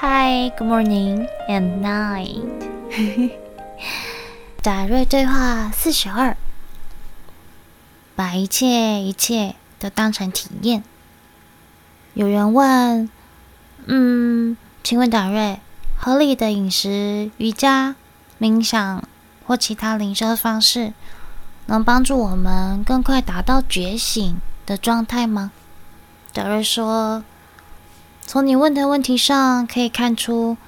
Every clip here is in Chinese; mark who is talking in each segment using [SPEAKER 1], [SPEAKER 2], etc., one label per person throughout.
[SPEAKER 1] Hi, good morning and night。达瑞对话四十二，把一切一切都当成体验。有人问，嗯，请问达瑞，合理的饮食、瑜伽、冥想或其他灵修方式，能帮助我们更快达到觉醒的状态吗？达瑞说。从你问的问题上可以看出，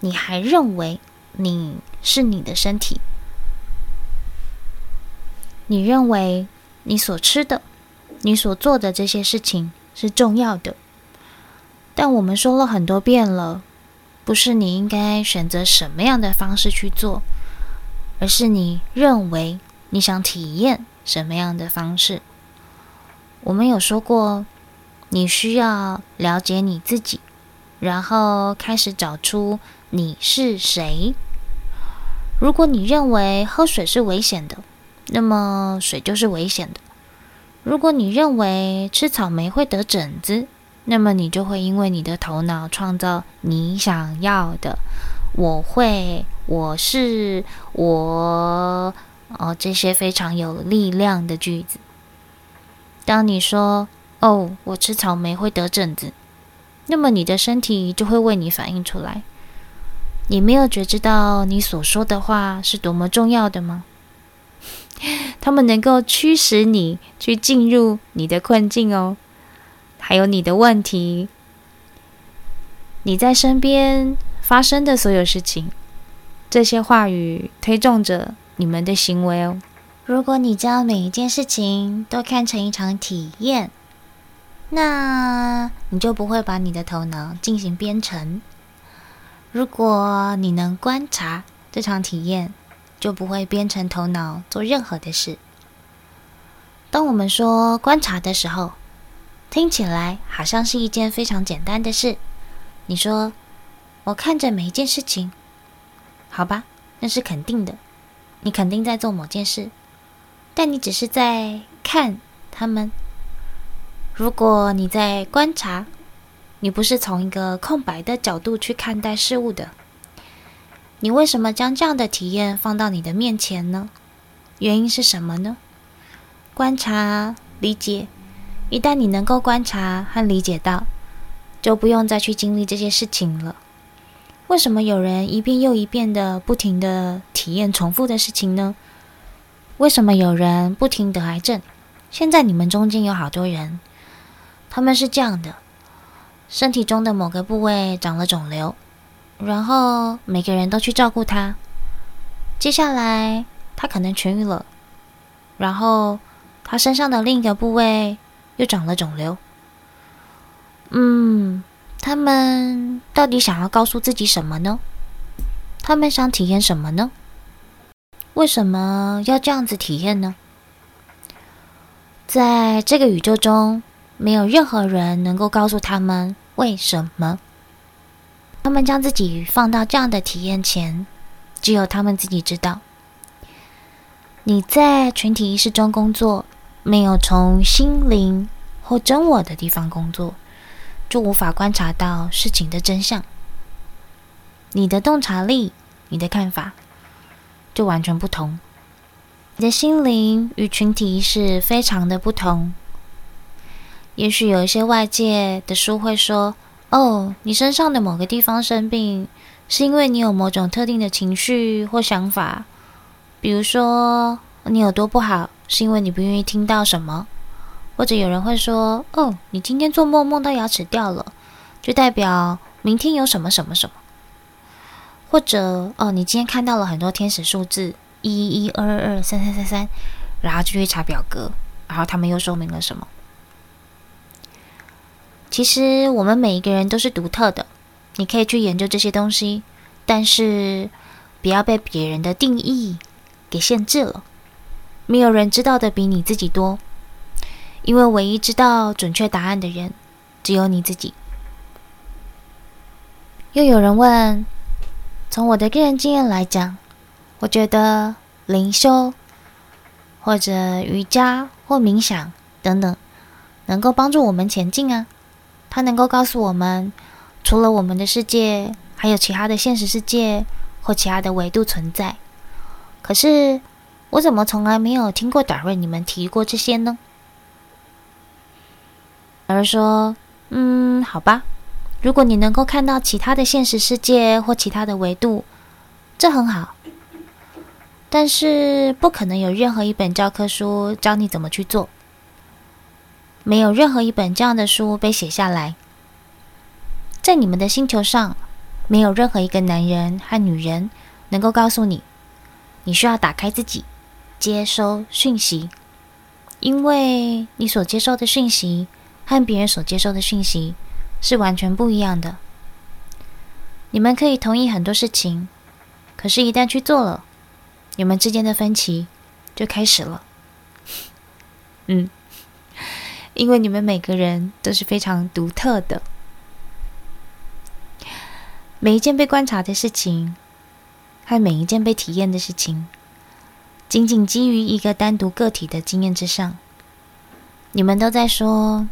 [SPEAKER 1] 你还认为你是你的身体，你认为你所吃的、你所做的这些事情是重要的。但我们说了很多遍了，不是你应该选择什么样的方式去做，而是你认为你想体验什么样的方式。我们有说过。你需要了解你自己，然后开始找出你是谁。如果你认为喝水是危险的，那么水就是危险的。如果你认为吃草莓会得疹子，那么你就会因为你的头脑创造你想要的。我会，我是，我，哦，这些非常有力量的句子。当你说，哦，我吃草莓会得疹子，那么你的身体就会为你反应出来。你没有觉知到你所说的话是多么重要的吗？他们能够驱使你去进入你的困境哦，还有你的问题，你在身边发生的所有事情，这些话语推动着你们的行为哦。如果你将每一件事情都看成一场体验。那你就不会把你的头脑进行编程。如果你能观察这场体验，就不会编程头脑做任何的事。当我们说观察的时候，听起来好像是一件非常简单的事。你说，我看着每一件事情，好吧，那是肯定的。你肯定在做某件事，但你只是在看他们。如果你在观察，你不是从一个空白的角度去看待事物的，你为什么将这样的体验放到你的面前呢？原因是什么呢？观察、理解，一旦你能够观察和理解到，就不用再去经历这些事情了。为什么有人一遍又一遍的不停的体验重复的事情呢？为什么有人不停得癌症？现在你们中间有好多人。他们是这样的：身体中的某个部位长了肿瘤，然后每个人都去照顾他。接下来他可能痊愈了，然后他身上的另一个部位又长了肿瘤。嗯，他们到底想要告诉自己什么呢？他们想体验什么呢？为什么要这样子体验呢？在这个宇宙中。没有任何人能够告诉他们为什么。他们将自己放到这样的体验前，只有他们自己知道。你在群体意识中工作，没有从心灵或真我的地方工作，就无法观察到事情的真相。你的洞察力，你的看法，就完全不同。你的心灵与群体意识非常的不同。也许有一些外界的书会说：“哦，你身上的某个地方生病，是因为你有某种特定的情绪或想法。比如说，你有多不好，是因为你不愿意听到什么。或者有人会说：‘哦，你今天做梦梦到牙齿掉了，就代表明天有什么什么什么。’或者，哦，你今天看到了很多天使数字，一一一、二二二、三三三三，然后就去查表格，然后他们又说明了什么。”其实我们每一个人都是独特的，你可以去研究这些东西，但是不要被别人的定义给限制了。没有人知道的比你自己多，因为唯一知道准确答案的人只有你自己。又有人问，从我的个人经验来讲，我觉得灵修或者瑜伽或冥想等等，能够帮助我们前进啊。它能够告诉我们，除了我们的世界，还有其他的现实世界或其他的维度存在。可是，我怎么从来没有听过达瑞你们提过这些呢？而说：“嗯，好吧，如果你能够看到其他的现实世界或其他的维度，这很好。但是，不可能有任何一本教科书教你怎么去做。没有任何一本这样的书被写下来。在你们的星球上，没有任何一个男人和女人能够告诉你，你需要打开自己，接收讯息，因为你所接收的讯息。”和别人所接受的讯息是完全不一样的。你们可以同意很多事情，可是，一旦去做了，你们之间的分歧就开始了。嗯，因为你们每个人都是非常独特的，每一件被观察的事情，和每一件被体验的事情，仅仅基于一个单独个体的经验之上，你们都在说。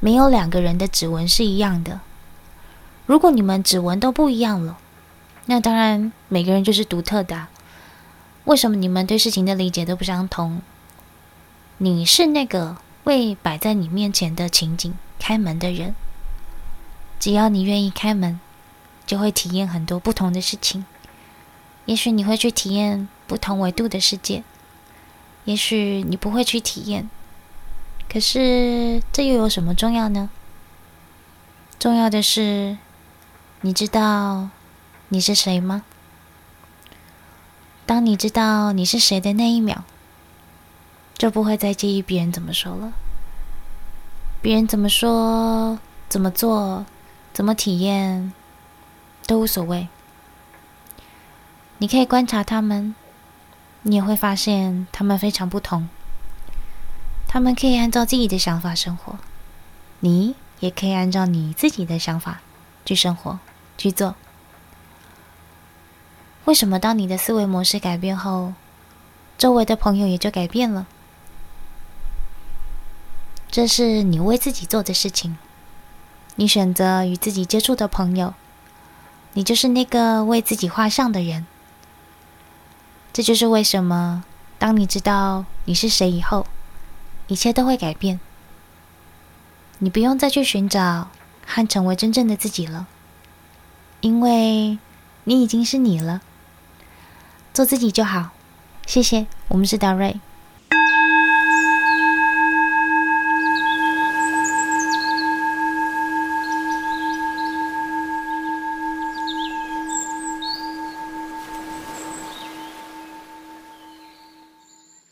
[SPEAKER 1] 没有两个人的指纹是一样的。如果你们指纹都不一样了，那当然每个人就是独特的。为什么你们对事情的理解都不相同？你是那个为摆在你面前的情景开门的人。只要你愿意开门，就会体验很多不同的事情。也许你会去体验不同维度的世界，也许你不会去体验。可是，这又有什么重要呢？重要的是，你知道你是谁吗？当你知道你是谁的那一秒，就不会再介意别人怎么说了。别人怎么说、怎么做、怎么体验，都无所谓。你可以观察他们，你也会发现他们非常不同。他们可以按照自己的想法生活，你也可以按照你自己的想法去生活、去做。为什么当你的思维模式改变后，周围的朋友也就改变了？这是你为自己做的事情。你选择与自己接触的朋友，你就是那个为自己画像的人。这就是为什么，当你知道你是谁以后，一切都会改变，你不用再去寻找和成为真正的自己了，因为你已经是你了。做自己就好，谢谢。我们是达瑞。